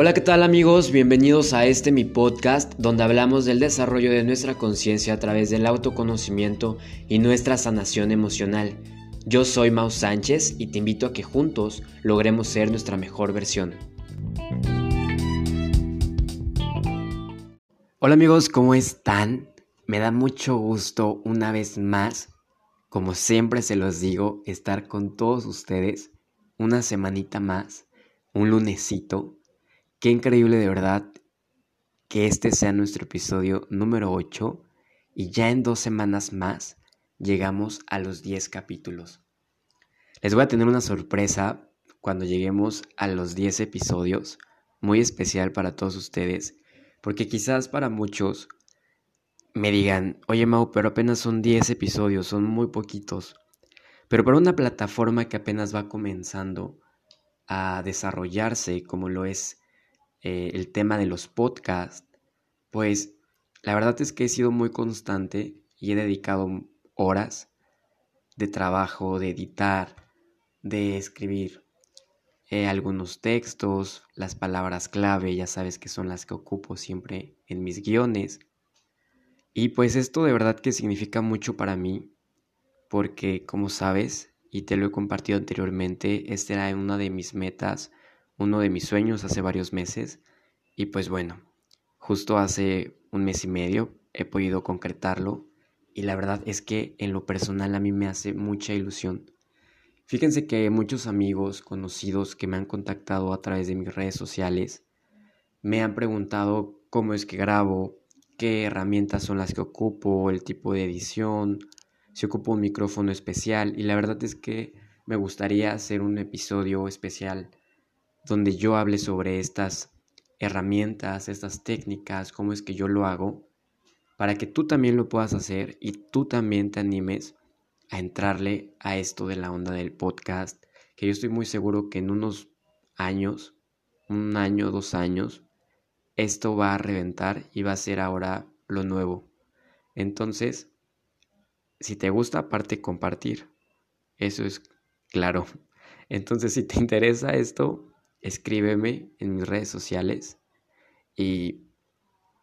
Hola, ¿qué tal amigos? Bienvenidos a este mi podcast donde hablamos del desarrollo de nuestra conciencia a través del autoconocimiento y nuestra sanación emocional. Yo soy Mau Sánchez y te invito a que juntos logremos ser nuestra mejor versión. Hola amigos, ¿cómo están? Me da mucho gusto una vez más, como siempre se los digo, estar con todos ustedes una semanita más, un lunesito Qué increíble de verdad que este sea nuestro episodio número 8 y ya en dos semanas más llegamos a los 10 capítulos. Les voy a tener una sorpresa cuando lleguemos a los 10 episodios, muy especial para todos ustedes, porque quizás para muchos me digan, oye Mau, pero apenas son 10 episodios, son muy poquitos. Pero para una plataforma que apenas va comenzando a desarrollarse como lo es eh, el tema de los podcasts, pues la verdad es que he sido muy constante y he dedicado horas de trabajo, de editar, de escribir eh, algunos textos, las palabras clave, ya sabes que son las que ocupo siempre en mis guiones. Y pues esto de verdad que significa mucho para mí, porque como sabes, y te lo he compartido anteriormente, esta era una de mis metas uno de mis sueños hace varios meses y pues bueno, justo hace un mes y medio he podido concretarlo y la verdad es que en lo personal a mí me hace mucha ilusión. Fíjense que muchos amigos conocidos que me han contactado a través de mis redes sociales me han preguntado cómo es que grabo, qué herramientas son las que ocupo, el tipo de edición, si ocupo un micrófono especial y la verdad es que me gustaría hacer un episodio especial donde yo hable sobre estas herramientas, estas técnicas, cómo es que yo lo hago, para que tú también lo puedas hacer y tú también te animes a entrarle a esto de la onda del podcast, que yo estoy muy seguro que en unos años, un año, dos años, esto va a reventar y va a ser ahora lo nuevo. Entonces, si te gusta, aparte compartir. Eso es claro. Entonces, si te interesa esto, escríbeme en mis redes sociales y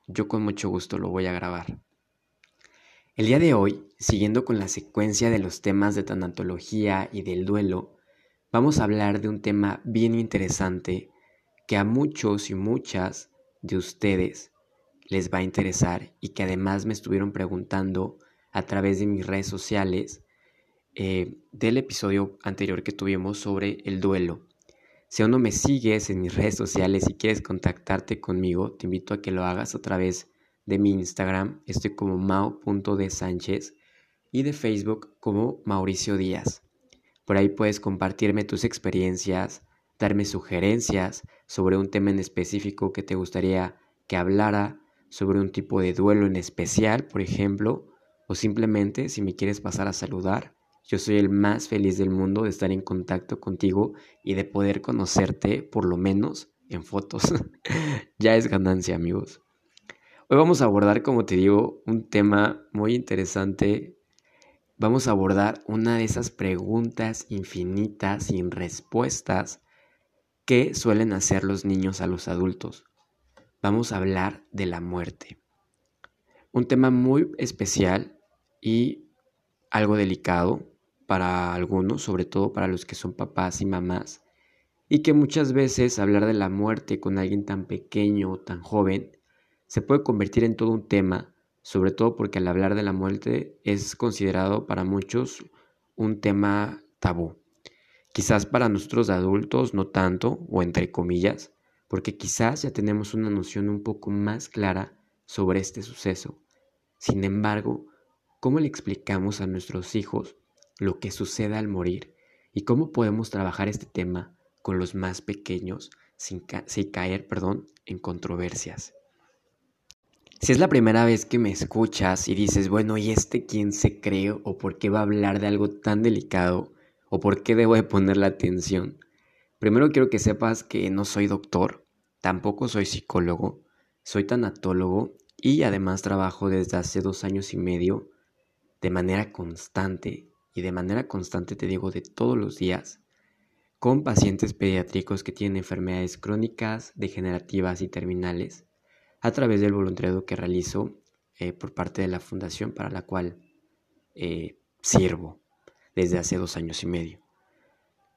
yo con mucho gusto lo voy a grabar. El día de hoy, siguiendo con la secuencia de los temas de tanatología y del duelo, vamos a hablar de un tema bien interesante que a muchos y muchas de ustedes les va a interesar y que además me estuvieron preguntando a través de mis redes sociales eh, del episodio anterior que tuvimos sobre el duelo. Si aún no me sigues en mis redes sociales y quieres contactarte conmigo, te invito a que lo hagas a través de mi Instagram. Estoy como mao.desánchez y de Facebook como Mauricio Díaz. Por ahí puedes compartirme tus experiencias, darme sugerencias sobre un tema en específico que te gustaría que hablara, sobre un tipo de duelo en especial, por ejemplo, o simplemente si me quieres pasar a saludar, yo soy el más feliz del mundo de estar en contacto contigo y de poder conocerte, por lo menos en fotos. ya es ganancia, amigos. Hoy vamos a abordar, como te digo, un tema muy interesante. Vamos a abordar una de esas preguntas infinitas sin respuestas que suelen hacer los niños a los adultos. Vamos a hablar de la muerte. Un tema muy especial y algo delicado para algunos, sobre todo para los que son papás y mamás, y que muchas veces hablar de la muerte con alguien tan pequeño o tan joven se puede convertir en todo un tema, sobre todo porque al hablar de la muerte es considerado para muchos un tema tabú. Quizás para nosotros adultos no tanto, o entre comillas, porque quizás ya tenemos una noción un poco más clara sobre este suceso. Sin embargo, ¿cómo le explicamos a nuestros hijos lo que sucede al morir y cómo podemos trabajar este tema con los más pequeños sin, caer perdón, en controversias. Si es la primera vez que me escuchas y dices, bueno, ¿y este quién se cree o por qué va a hablar de algo tan delicado o por qué debo de poner la atención? Primero quiero que sepas que no soy doctor, tampoco soy psicólogo, soy tanatólogo y además trabajo desde hace dos años y medio de manera constante y de manera constante te digo de todos los días, con pacientes pediátricos que tienen enfermedades crónicas, degenerativas y terminales a través del voluntariado que realizo eh, por parte de la fundación para la cual eh, sirvo desde hace dos años y medio.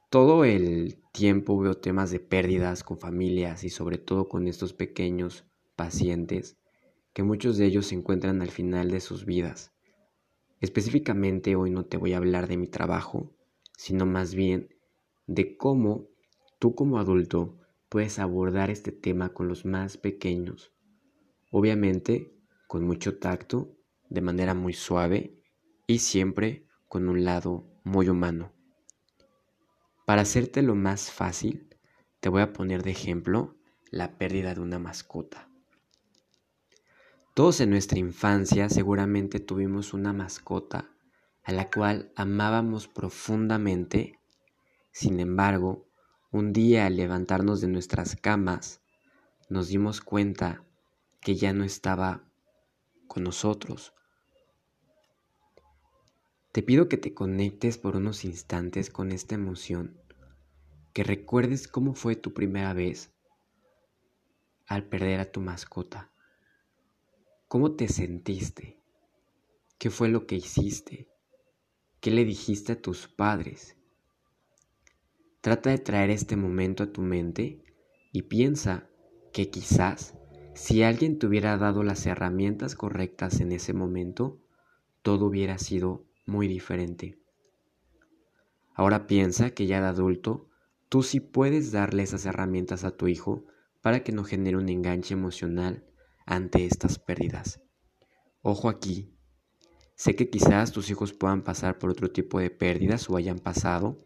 Todo el tiempo veo temas de pérdidas con familias y sobre todo con estos pequeños pacientes que muchos de ellos se encuentran al final de sus vidas. Específicamente hoy no te voy a hablar de mi trabajo, sino más bien de cómo tú como adulto puedes abordar este tema con los más pequeños. Obviamente con mucho tacto, de manera muy suave y siempre con un lado muy humano. Para hacerte lo más fácil, te voy a poner de ejemplo la pérdida de una mascota. Todos en nuestra infancia seguramente tuvimos una mascota a la cual amábamos profundamente. Sin embargo, un día al levantarnos de nuestras camas, nos dimos cuenta que ya no estaba con nosotros. Te pido que te conectes por unos instantes con esta emoción, que recuerdes cómo fue tu primera vez al perder a tu mascota. ¿Cómo te sentiste? ¿Qué fue lo que hiciste? ¿Qué le dijiste a tus padres? Trata de traer este momento a tu mente y piensa que quizás si alguien te hubiera dado las herramientas correctas en ese momento, todo hubiera sido muy diferente. Ahora piensa que ya de adulto, tú sí puedes darle esas herramientas a tu hijo para que no genere un enganche emocional ante estas pérdidas. Ojo aquí, sé que quizás tus hijos puedan pasar por otro tipo de pérdidas o hayan pasado,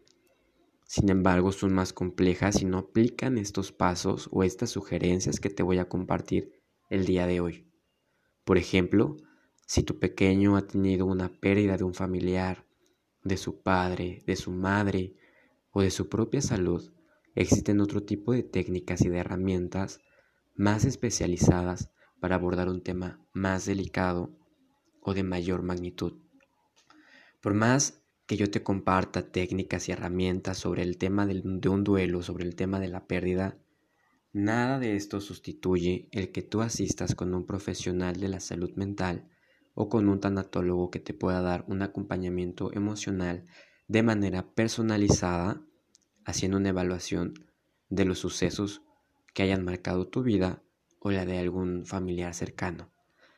sin embargo, son más complejas y no aplican estos pasos o estas sugerencias que te voy a compartir el día de hoy. Por ejemplo, si tu pequeño ha tenido una pérdida de un familiar, de su padre, de su madre o de su propia salud, existen otro tipo de técnicas y de herramientas más especializadas para abordar un tema más delicado o de mayor magnitud. Por más que yo te comparta técnicas y herramientas sobre el tema de un duelo, sobre el tema de la pérdida, nada de esto sustituye el que tú asistas con un profesional de la salud mental o con un tanatólogo que te pueda dar un acompañamiento emocional de manera personalizada, haciendo una evaluación de los sucesos que hayan marcado tu vida o la de algún familiar cercano.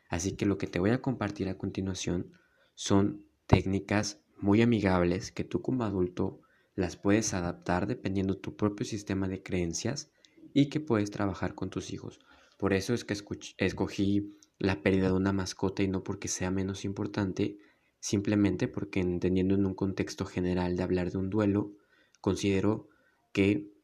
Así que lo que te voy a compartir a continuación son técnicas muy amigables que tú como adulto las puedes adaptar dependiendo tu propio sistema de creencias y que puedes trabajar con tus hijos. Por eso es que escogí la pérdida de una mascota y no porque sea menos importante, simplemente porque entendiendo en un contexto general de hablar de un duelo, considero que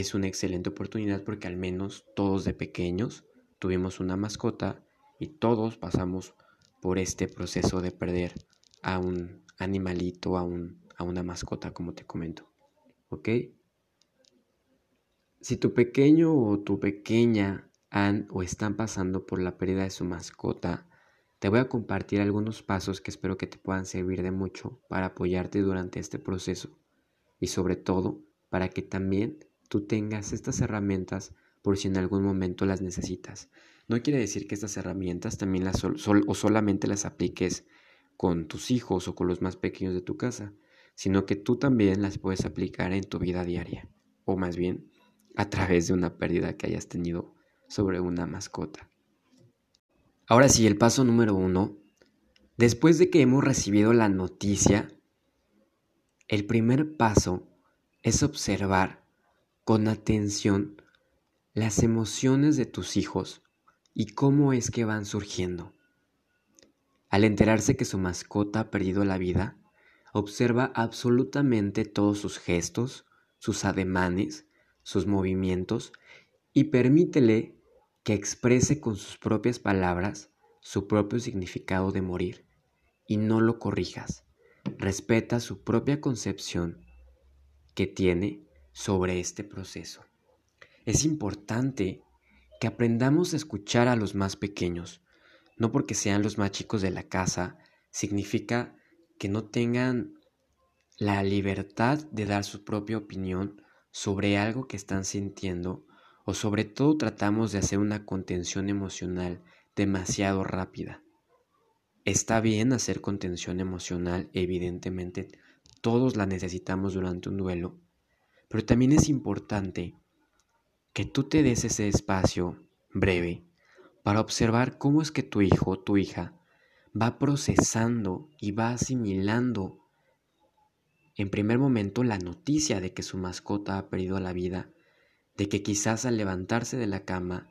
es una excelente oportunidad porque al menos todos de pequeños tuvimos una mascota y todos pasamos por este proceso de perder a un animalito, a, a una mascota, como te comento. ¿Ok? Si tu pequeño o tu pequeña han o están pasando por la pérdida de su mascota, te voy a compartir algunos pasos que espero que te puedan servir de mucho para apoyarte durante este proceso y sobre todo para que también tú tengas estas herramientas por si en algún momento las necesitas. No quiere decir que estas herramientas también las o solamente las apliques con tus hijos o con los más pequeños de tu casa, sino que tú también las puedes aplicar en tu vida diaria, o más bien a través de una pérdida que hayas tenido sobre una mascota. Ahora sí, el paso número uno. Después de que hemos recibido la noticia, el primer paso es observar con atención las emociones de tus hijos y cómo es que van surgiendo. Al enterarse que su mascota ha perdido la vida, observa absolutamente todos sus gestos, sus ademanes, sus movimientos y permítele que exprese con sus propias palabras su propio significado de morir y no lo corrijas. Respeta su propia concepción que tiene sobre este proceso. Es importante que aprendamos a escuchar a los más pequeños, no porque sean los más chicos de la casa, significa que no tengan la libertad de dar su propia opinión sobre algo que están sintiendo o sobre todo tratamos de hacer una contención emocional demasiado rápida. Está bien hacer contención emocional, evidentemente todos la necesitamos durante un duelo, pero también es importante que tú te des ese espacio breve para observar cómo es que tu hijo o tu hija va procesando y va asimilando en primer momento la noticia de que su mascota ha perdido la vida, de que quizás al levantarse de la cama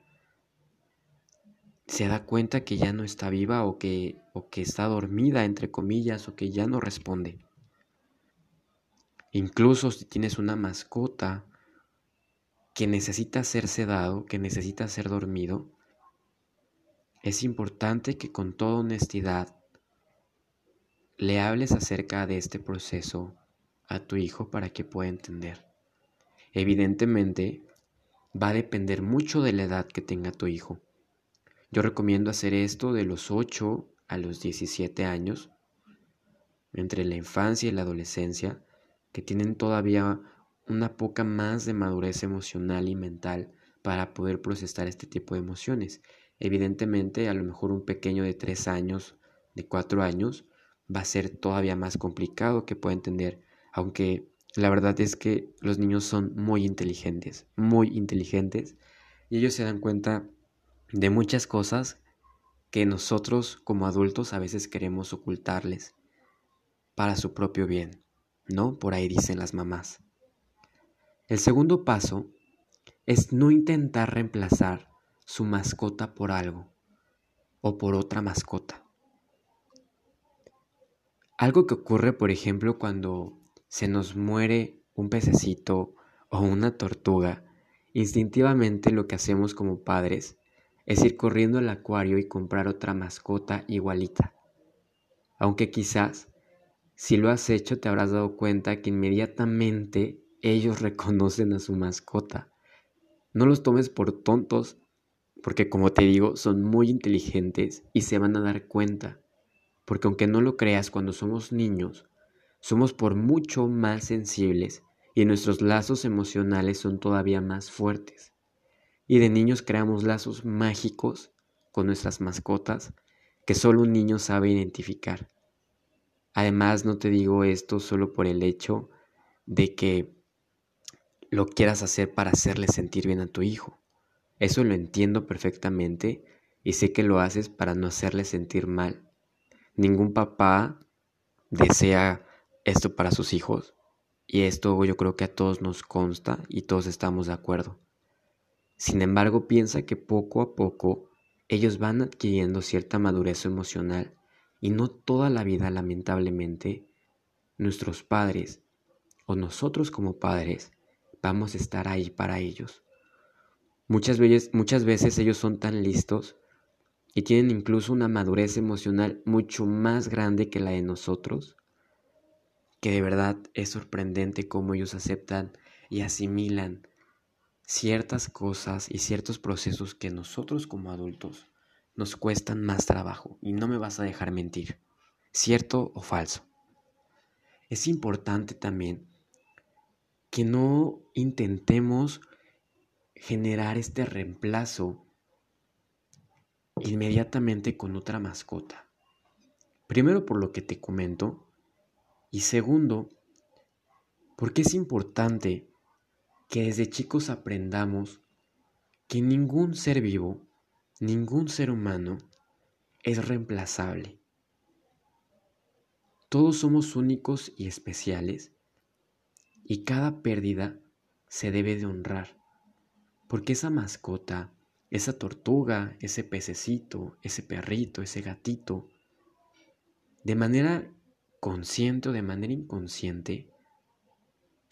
se da cuenta que ya no está viva o que, o que está dormida, entre comillas, o que ya no responde. Incluso si tienes una mascota que necesita ser sedado, que necesita ser dormido, es importante que con toda honestidad le hables acerca de este proceso a tu hijo para que pueda entender. Evidentemente, va a depender mucho de la edad que tenga tu hijo. Yo recomiendo hacer esto de los 8 a los 17 años, entre la infancia y la adolescencia, que tienen todavía una poca más de madurez emocional y mental para poder procesar este tipo de emociones. Evidentemente, a lo mejor un pequeño de 3 años, de 4 años, va a ser todavía más complicado que pueda entender, aunque la verdad es que los niños son muy inteligentes, muy inteligentes, y ellos se dan cuenta de muchas cosas que nosotros como adultos a veces queremos ocultarles para su propio bien, ¿no? Por ahí dicen las mamás. El segundo paso es no intentar reemplazar su mascota por algo o por otra mascota. Algo que ocurre, por ejemplo, cuando se nos muere un pececito o una tortuga, instintivamente lo que hacemos como padres es ir corriendo al acuario y comprar otra mascota igualita. Aunque quizás, si lo has hecho, te habrás dado cuenta que inmediatamente ellos reconocen a su mascota. No los tomes por tontos, porque como te digo, son muy inteligentes y se van a dar cuenta. Porque aunque no lo creas, cuando somos niños, somos por mucho más sensibles y nuestros lazos emocionales son todavía más fuertes. Y de niños creamos lazos mágicos con nuestras mascotas que solo un niño sabe identificar. Además, no te digo esto solo por el hecho de que lo quieras hacer para hacerle sentir bien a tu hijo. Eso lo entiendo perfectamente y sé que lo haces para no hacerle sentir mal. Ningún papá desea esto para sus hijos y esto yo creo que a todos nos consta y todos estamos de acuerdo. Sin embargo, piensa que poco a poco ellos van adquiriendo cierta madurez emocional y no toda la vida, lamentablemente, nuestros padres o nosotros como padres vamos a estar ahí para ellos. Muchas veces, ellos son tan listos y tienen incluso una madurez emocional mucho más grande que la de nosotros, que de verdad es sorprendente cómo ellos aceptan y asimilan ciertas cosas y ciertos procesos que nosotros como adultos nos cuestan más trabajo. Y no me vas a dejar mentir, cierto o falso. Es importante también que no intentemos generar este reemplazo inmediatamente con otra mascota. Primero por lo que te comento y segundo porque es importante que desde chicos aprendamos que ningún ser vivo, ningún ser humano es reemplazable. Todos somos únicos y especiales y cada pérdida se debe de honrar, porque esa mascota, esa tortuga, ese pececito, ese perrito, ese gatito, de manera consciente o de manera inconsciente,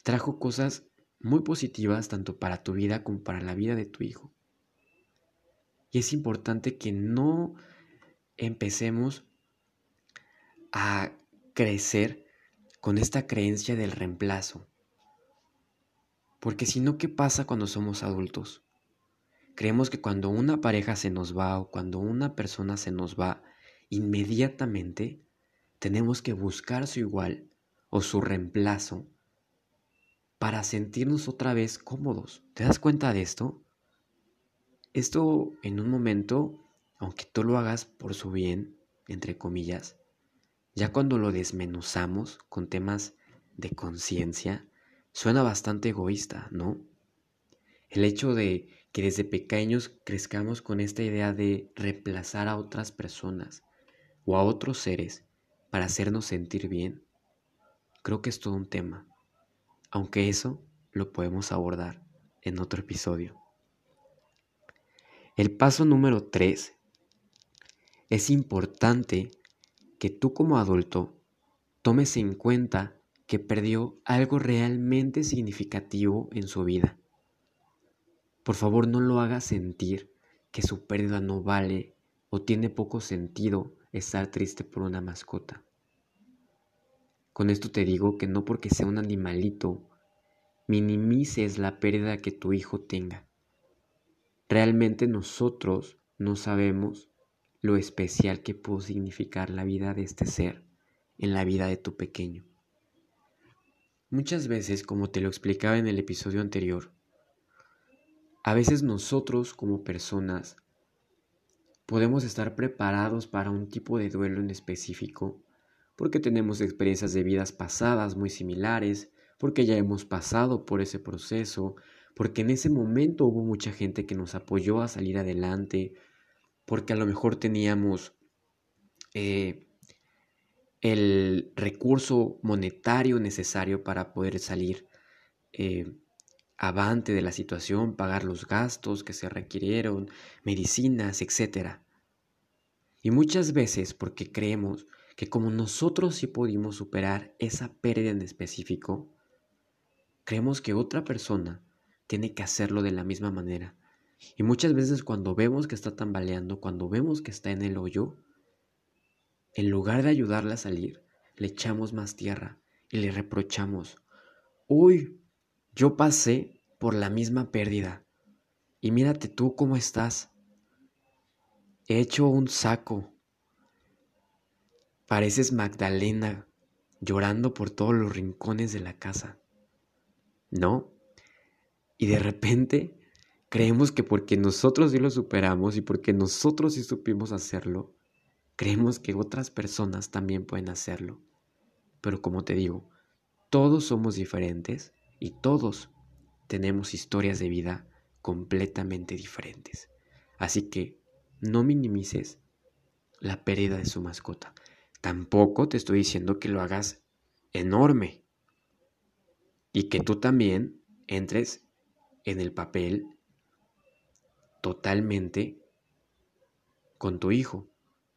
trajo cosas muy positivas tanto para tu vida como para la vida de tu hijo. Y es importante que no empecemos a crecer con esta creencia del reemplazo. Porque si no, ¿qué pasa cuando somos adultos? Creemos que cuando una pareja se nos va o cuando una persona se nos va, inmediatamente tenemos que buscar su igual o su reemplazo para sentirnos otra vez cómodos. ¿Te das cuenta de esto? Esto en un momento, aunque tú lo hagas por su bien, entre comillas, ya cuando lo desmenuzamos con temas de conciencia, suena bastante egoísta, ¿no? El hecho de que desde pequeños crezcamos con esta idea de reemplazar a otras personas o a otros seres para hacernos sentir bien, creo que es todo un tema, aunque eso lo podemos abordar en otro episodio. El paso número 3. Es importante que tú como adulto tomes en cuenta que perdió algo realmente significativo en su vida. Por favor, no lo hagas sentir que su pérdida no vale o tiene poco sentido estar triste por una mascota. Con esto te digo que no porque sea un animalito, minimices la pérdida que tu hijo tenga. Realmente nosotros no sabemos lo especial que pudo significar la vida de este ser en la vida de tu pequeño. Muchas veces, como te lo explicaba en el episodio anterior, a veces nosotros como personas podemos estar preparados para un tipo de duelo en específico porque tenemos experiencias de vidas pasadas muy similares, porque ya hemos pasado por ese proceso, porque en ese momento hubo mucha gente que nos apoyó a salir adelante, porque a lo mejor teníamos eh, el recurso monetario necesario para poder salir eh, avante de la situación, pagar los gastos que se requirieron, medicinas, etc. Y muchas veces porque creemos que como nosotros sí pudimos superar esa pérdida en específico, creemos que otra persona tiene que hacerlo de la misma manera. Y muchas veces cuando vemos que está tambaleando, cuando vemos que está en el hoyo, en lugar de ayudarla a salir, le echamos más tierra y le reprochamos, uy, yo pasé por la misma pérdida y mírate tú cómo estás. He hecho un saco. Pareces Magdalena llorando por todos los rincones de la casa. ¿No? Y de repente creemos que porque nosotros sí lo superamos y porque nosotros sí supimos hacerlo, creemos que otras personas también pueden hacerlo. Pero como te digo, todos somos diferentes y todos tenemos historias de vida completamente diferentes. Así que no minimices la pérdida de su mascota. Tampoco te estoy diciendo que lo hagas enorme y que tú también entres en el papel totalmente con tu hijo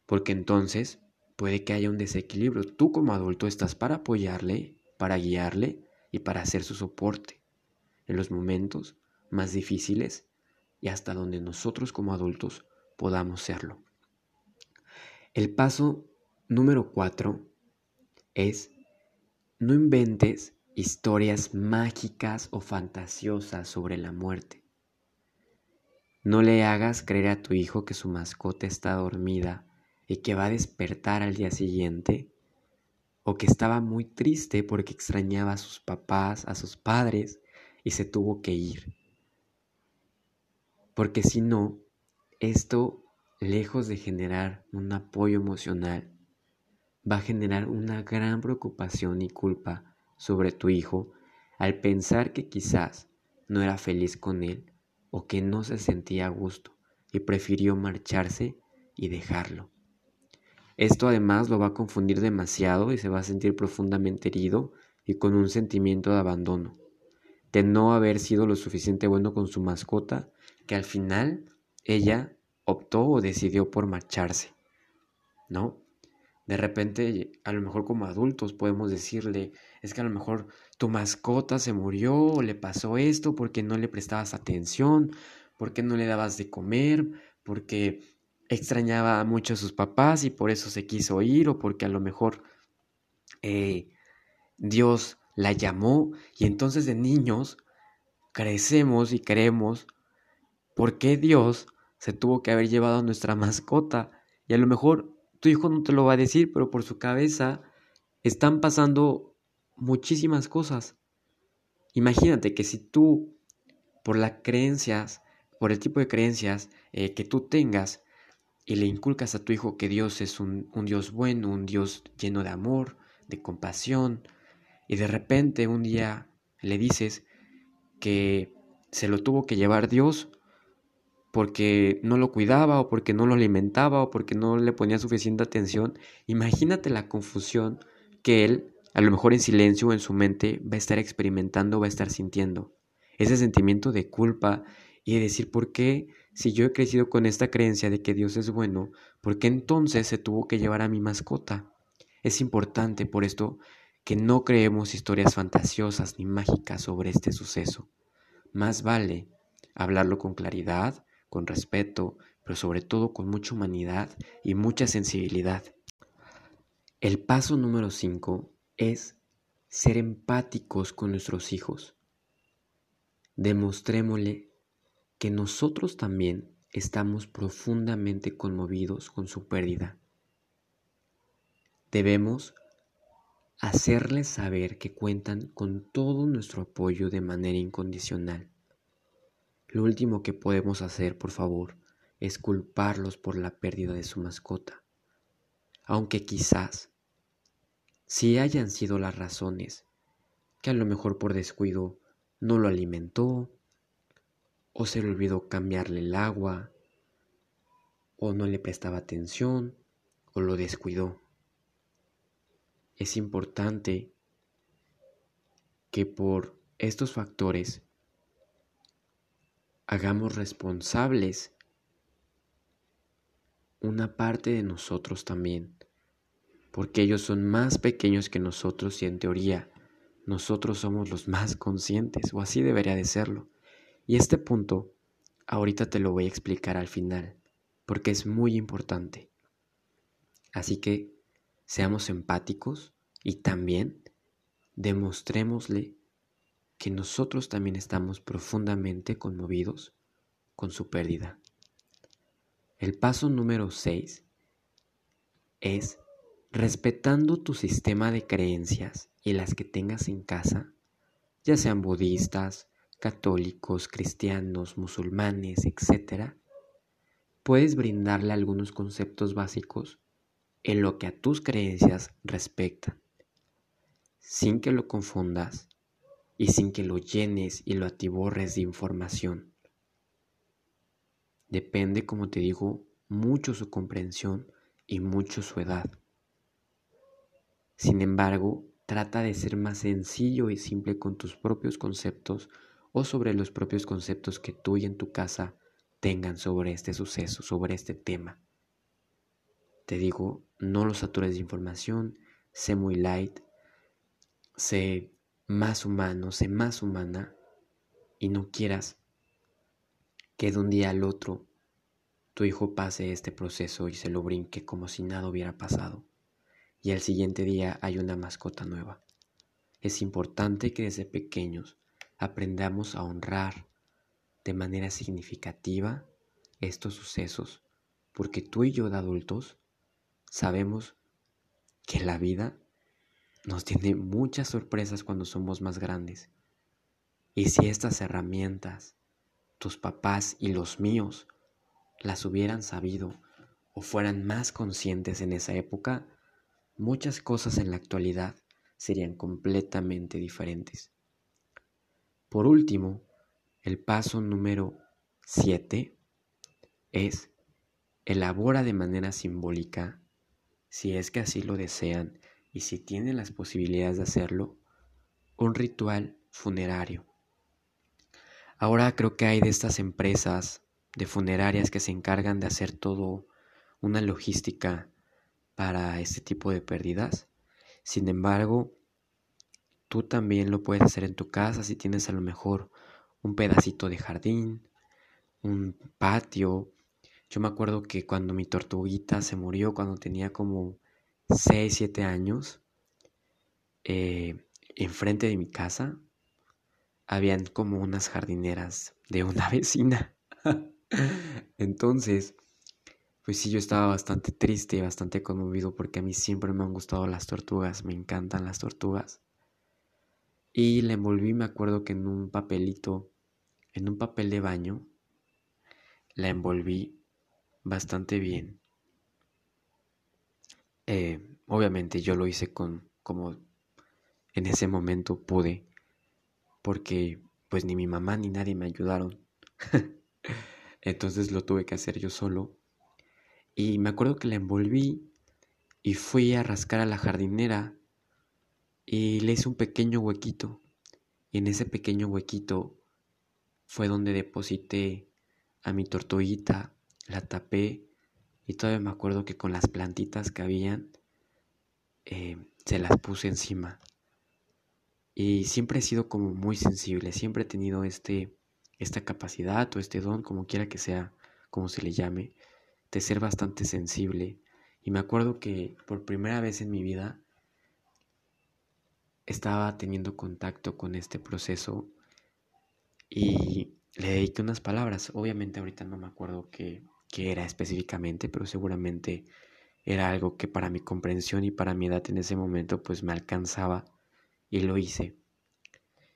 porque entonces puede que haya un desequilibrio. Tú como adulto estás para apoyarle, para guiarle y para hacer su soporte en los momentos más difíciles y hasta donde nosotros como adultos podamos serlo. El paso número cuatro es no inventes historias mágicas o fantasiosas sobre la muerte. No le hagas creer a tu hijo que su mascota está dormida y que va a despertar al día siguiente, o que estaba muy triste porque extrañaba a sus papás, a sus padres, y se tuvo que ir. Porque si no, esto, lejos de generar un apoyo emocional, va a generar una gran preocupación y culpa sobre tu hijo al pensar que quizás no era feliz con él o que no se sentía a gusto y prefirió marcharse y dejarlo. Esto además lo va a confundir demasiado y se va a sentir profundamente herido y con un sentimiento de abandono, de no haber sido lo suficiente bueno con su mascota, que al final ella optó o decidió por marcharse, ¿no? De repente, a lo mejor como adultos podemos decirle, es que a lo mejor tu mascota se murió o le pasó esto porque no le prestabas atención, porque no le dabas de comer, porque extrañaba mucho a sus papás y por eso se quiso ir o porque a lo mejor eh, Dios la llamó y entonces de niños crecemos y creemos por qué Dios se tuvo que haber llevado a nuestra mascota. Y a lo mejor tu hijo no te lo va a decir, pero por su cabeza están pasando muchísimas cosas. Imagínate que si tú, por las creencias, por el tipo de creencias eh, que tú tengas, y le inculcas a tu hijo que Dios es un, un Dios bueno, un Dios lleno de amor, de compasión, y de repente un día le dices que se lo tuvo que llevar Dios porque no lo cuidaba o porque no lo alimentaba o porque no le ponía suficiente atención, imagínate la confusión que él, a lo mejor en silencio o en su mente, va a estar experimentando, va a estar sintiendo. Ese sentimiento de culpa y de decir, ¿por qué si yo he crecido con esta creencia de que Dios es bueno, por qué entonces se tuvo que llevar a mi mascota? Es importante por esto que no creemos historias fantasiosas ni mágicas sobre este suceso. Más vale hablarlo con claridad, con respeto, pero sobre todo con mucha humanidad y mucha sensibilidad. El paso número 5 es ser empáticos con nuestros hijos. Demostrémosle que nosotros también estamos profundamente conmovidos con su pérdida. Debemos hacerles saber que cuentan con todo nuestro apoyo de manera incondicional. Lo último que podemos hacer, por favor, es culparlos por la pérdida de su mascota, aunque quizás, si hayan sido las razones, que a lo mejor por descuido no lo alimentó, o se le olvidó cambiarle el agua, o no le prestaba atención, o lo descuidó. Es importante que por estos factores hagamos responsables una parte de nosotros también, porque ellos son más pequeños que nosotros y en teoría nosotros somos los más conscientes, o así debería de serlo. Y este punto, ahorita te lo voy a explicar al final, porque es muy importante. Así que seamos empáticos y también demostrémosle que nosotros también estamos profundamente conmovidos con su pérdida. El paso número 6 es respetando tu sistema de creencias y las que tengas en casa, ya sean budistas, católicos, cristianos, musulmanes, etc., puedes brindarle algunos conceptos básicos en lo que a tus creencias respecta, sin que lo confundas y sin que lo llenes y lo atiborres de información. Depende, como te digo, mucho su comprensión y mucho su edad. Sin embargo, trata de ser más sencillo y simple con tus propios conceptos o sobre los propios conceptos que tú y en tu casa tengan sobre este suceso, sobre este tema. Te digo, no los satures de información, sé muy light, sé más humano, sé más humana y no quieras que de un día al otro tu hijo pase este proceso y se lo brinque como si nada hubiera pasado y al siguiente día hay una mascota nueva. Es importante que desde pequeños aprendamos a honrar de manera significativa estos sucesos, porque tú y yo de adultos sabemos que la vida nos tiene muchas sorpresas cuando somos más grandes. Y si estas herramientas, tus papás y los míos, las hubieran sabido o fueran más conscientes en esa época, muchas cosas en la actualidad serían completamente diferentes. Por último, el paso número 7 es elabora de manera simbólica, si es que así lo desean, y si tienen las posibilidades de hacerlo, un ritual funerario. Ahora creo que hay de estas empresas de funerarias que se encargan de hacer todo una logística para este tipo de pérdidas. Sin embargo, tú también lo puedes hacer en tu casa si tienes a lo mejor un pedacito de jardín, un patio. Yo me acuerdo que cuando mi tortuguita se murió, cuando tenía como 6, 7 años, eh, enfrente de mi casa, habían como unas jardineras de una vecina. Entonces, pues sí, yo estaba bastante triste y bastante conmovido porque a mí siempre me han gustado las tortugas, me encantan las tortugas. Y la envolví, me acuerdo que en un papelito, en un papel de baño, la envolví bastante bien. Eh, obviamente yo lo hice con como en ese momento pude, porque pues ni mi mamá ni nadie me ayudaron. Entonces lo tuve que hacer yo solo. Y me acuerdo que la envolví y fui a rascar a la jardinera y le hice un pequeño huequito. Y en ese pequeño huequito fue donde deposité a mi tortuguita, la tapé y todavía me acuerdo que con las plantitas que habían eh, se las puse encima. Y siempre he sido como muy sensible, siempre he tenido este, esta capacidad o este don, como quiera que sea, como se le llame, de ser bastante sensible. Y me acuerdo que por primera vez en mi vida estaba teniendo contacto con este proceso y le dediqué unas palabras. Obviamente ahorita no me acuerdo qué, qué era específicamente, pero seguramente era algo que para mi comprensión y para mi edad en ese momento pues me alcanzaba y lo hice.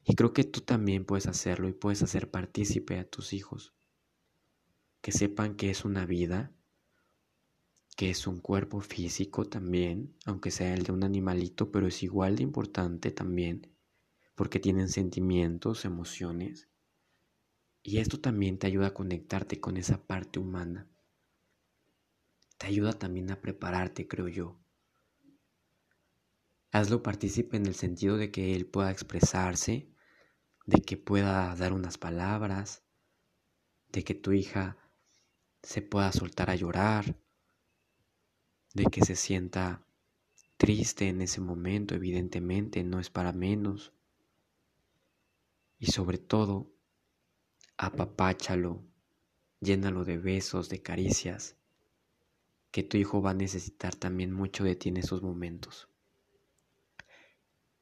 Y creo que tú también puedes hacerlo y puedes hacer partícipe a tus hijos. Que sepan que es una vida, que es un cuerpo físico también, aunque sea el de un animalito, pero es igual de importante también, porque tienen sentimientos, emociones. Y esto también te ayuda a conectarte con esa parte humana te ayuda también a prepararte, creo yo. Hazlo partícipe en el sentido de que él pueda expresarse, de que pueda dar unas palabras, de que tu hija se pueda soltar a llorar, de que se sienta triste en ese momento, evidentemente, no es para menos. Y sobre todo, apapáchalo, llénalo de besos, de caricias, que tu hijo va a necesitar también mucho de ti en esos momentos.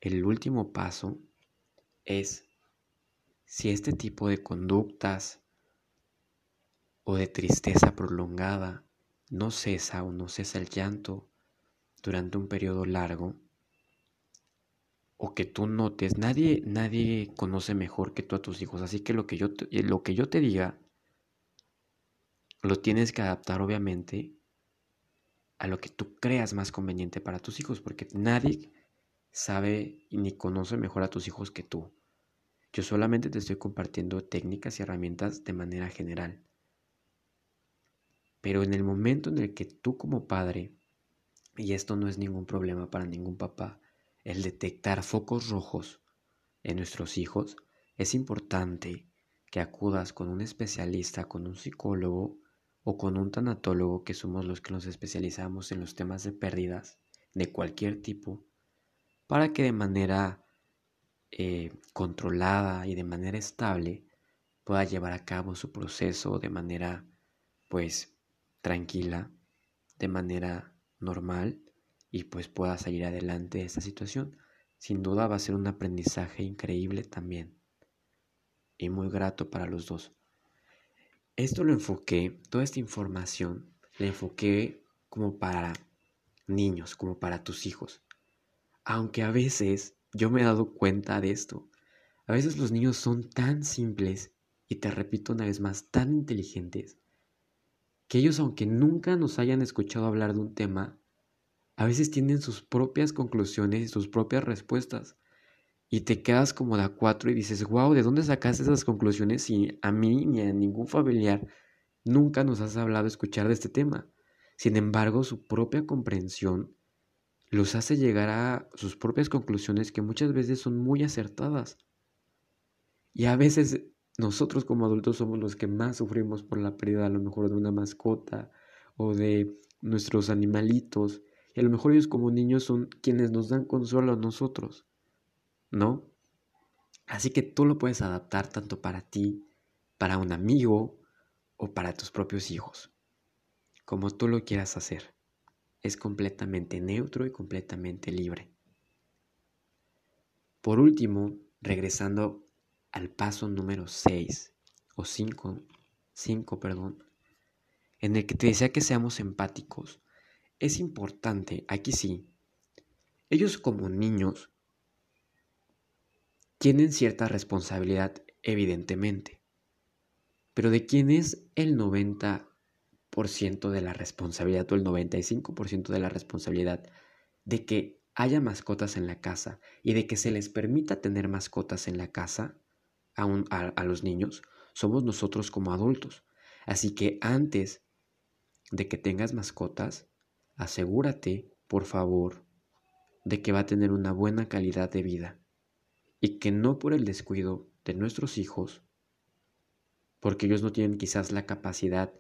El último paso es si este tipo de conductas o de tristeza prolongada no cesa o no cesa el llanto durante un periodo largo, o que tú notes, nadie, nadie conoce mejor que tú a tus hijos, así que lo que yo lo que yo te diga lo tienes que adaptar obviamente a lo que tú creas más conveniente para tus hijos, porque nadie sabe ni conoce mejor a tus hijos que tú. Yo solamente te estoy compartiendo técnicas y herramientas de manera general. Pero en el momento en el que tú como padre, y esto no es ningún problema para ningún papá, el detectar focos rojos en nuestros hijos, es importante que acudas con un especialista, con un psicólogo o con un tanatólogo que somos los que nos especializamos en los temas de pérdidas de cualquier tipo, para que de manera eh, controlada y de manera estable pueda llevar a cabo su proceso de manera pues tranquila, de manera normal y pues pueda salir adelante de esta situación. Sin duda va a ser un aprendizaje increíble también y muy grato para los dos. Esto lo enfoqué, toda esta información la enfoqué como para niños, como para tus hijos. Aunque a veces yo me he dado cuenta de esto. A veces los niños son tan simples y te repito una vez más, tan inteligentes, que ellos aunque nunca nos hayan escuchado hablar de un tema, a veces tienen sus propias conclusiones y sus propias respuestas y te quedas como de a cuatro y dices, wow, ¿de dónde sacaste esas conclusiones si a mí ni a ningún familiar nunca nos has hablado escuchar de este tema? Sin embargo, su propia comprensión los hace llegar a sus propias conclusiones que muchas veces son muy acertadas. Y a veces nosotros como adultos somos los que más sufrimos por la pérdida a lo mejor de una mascota o de nuestros animalitos. Y a lo mejor ellos como niños son quienes nos dan consuelo a nosotros. ¿no? Así que tú lo puedes adaptar tanto para ti, para un amigo o para tus propios hijos, como tú lo quieras hacer. Es completamente neutro y completamente libre. Por último, regresando al paso número 6 o 5, 5, perdón, en el que te decía que seamos empáticos, es importante, aquí sí, ellos como niños tienen cierta responsabilidad, evidentemente. Pero ¿de quién es el 90% de la responsabilidad o el 95% de la responsabilidad de que haya mascotas en la casa y de que se les permita tener mascotas en la casa a, a, los niños? Somos nosotros como adultos. Así que antes de que tengas mascotas, asegúrate, por favor, de que va a tener una buena calidad de vida y que no por el descuido de nuestros hijos porque ellos no tienen quizás la capacidad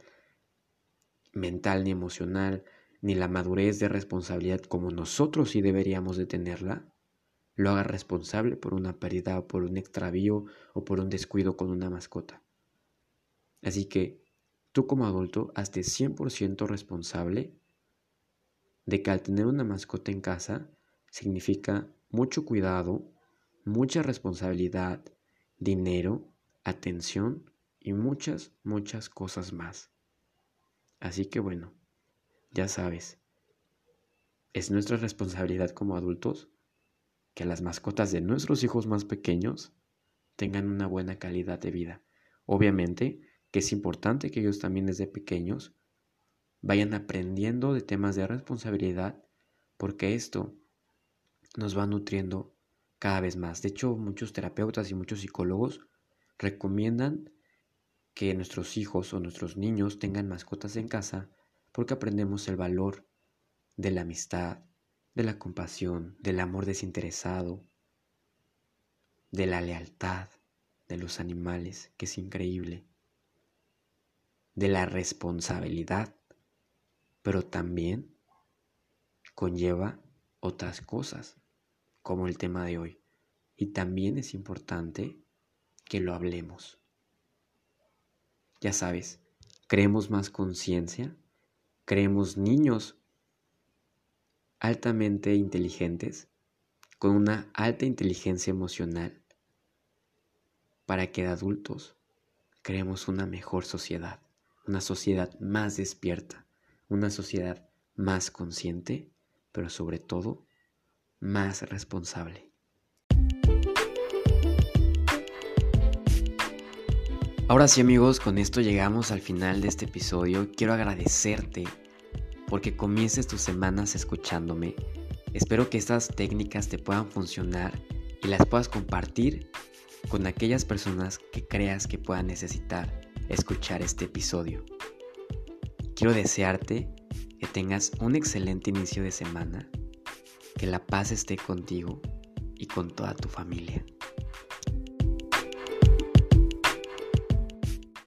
mental ni emocional, ni la madurez de responsabilidad como nosotros sí deberíamos de tenerla, lo haga responsable por una pérdida o por un extravío o por un descuido con una mascota. Así que tú como adulto hazte 100% responsable de que al tener una mascota en casa significa mucho cuidado, mucha responsabilidad, dinero, atención y muchas, muchas cosas más. Así que bueno, ya sabes, es nuestra responsabilidad como adultos que las mascotas de nuestros hijos más pequeños tengan una buena calidad de vida. Obviamente que es importante que ellos también desde pequeños vayan aprendiendo de temas de responsabilidad porque esto nos va nutriendo cada vez más. De hecho, muchos terapeutas y muchos psicólogos recomiendan que nuestros hijos o nuestros niños tengan mascotas en casa porque aprendemos el valor de la amistad, de la compasión, del amor desinteresado, de la lealtad de los animales, que es increíble, de la responsabilidad, pero también conlleva otras cosas, como el tema de hoy. Y también es importante que lo hablemos. Ya sabes, creemos más conciencia, creemos niños altamente inteligentes, con una alta inteligencia emocional, para que de adultos creemos una mejor sociedad, una sociedad más despierta, una sociedad más consciente, pero sobre todo más responsable. Ahora sí amigos, con esto llegamos al final de este episodio. Quiero agradecerte porque comiences tus semanas escuchándome. Espero que estas técnicas te puedan funcionar y las puedas compartir con aquellas personas que creas que puedan necesitar escuchar este episodio. Quiero desearte que tengas un excelente inicio de semana, que la paz esté contigo y con toda tu familia.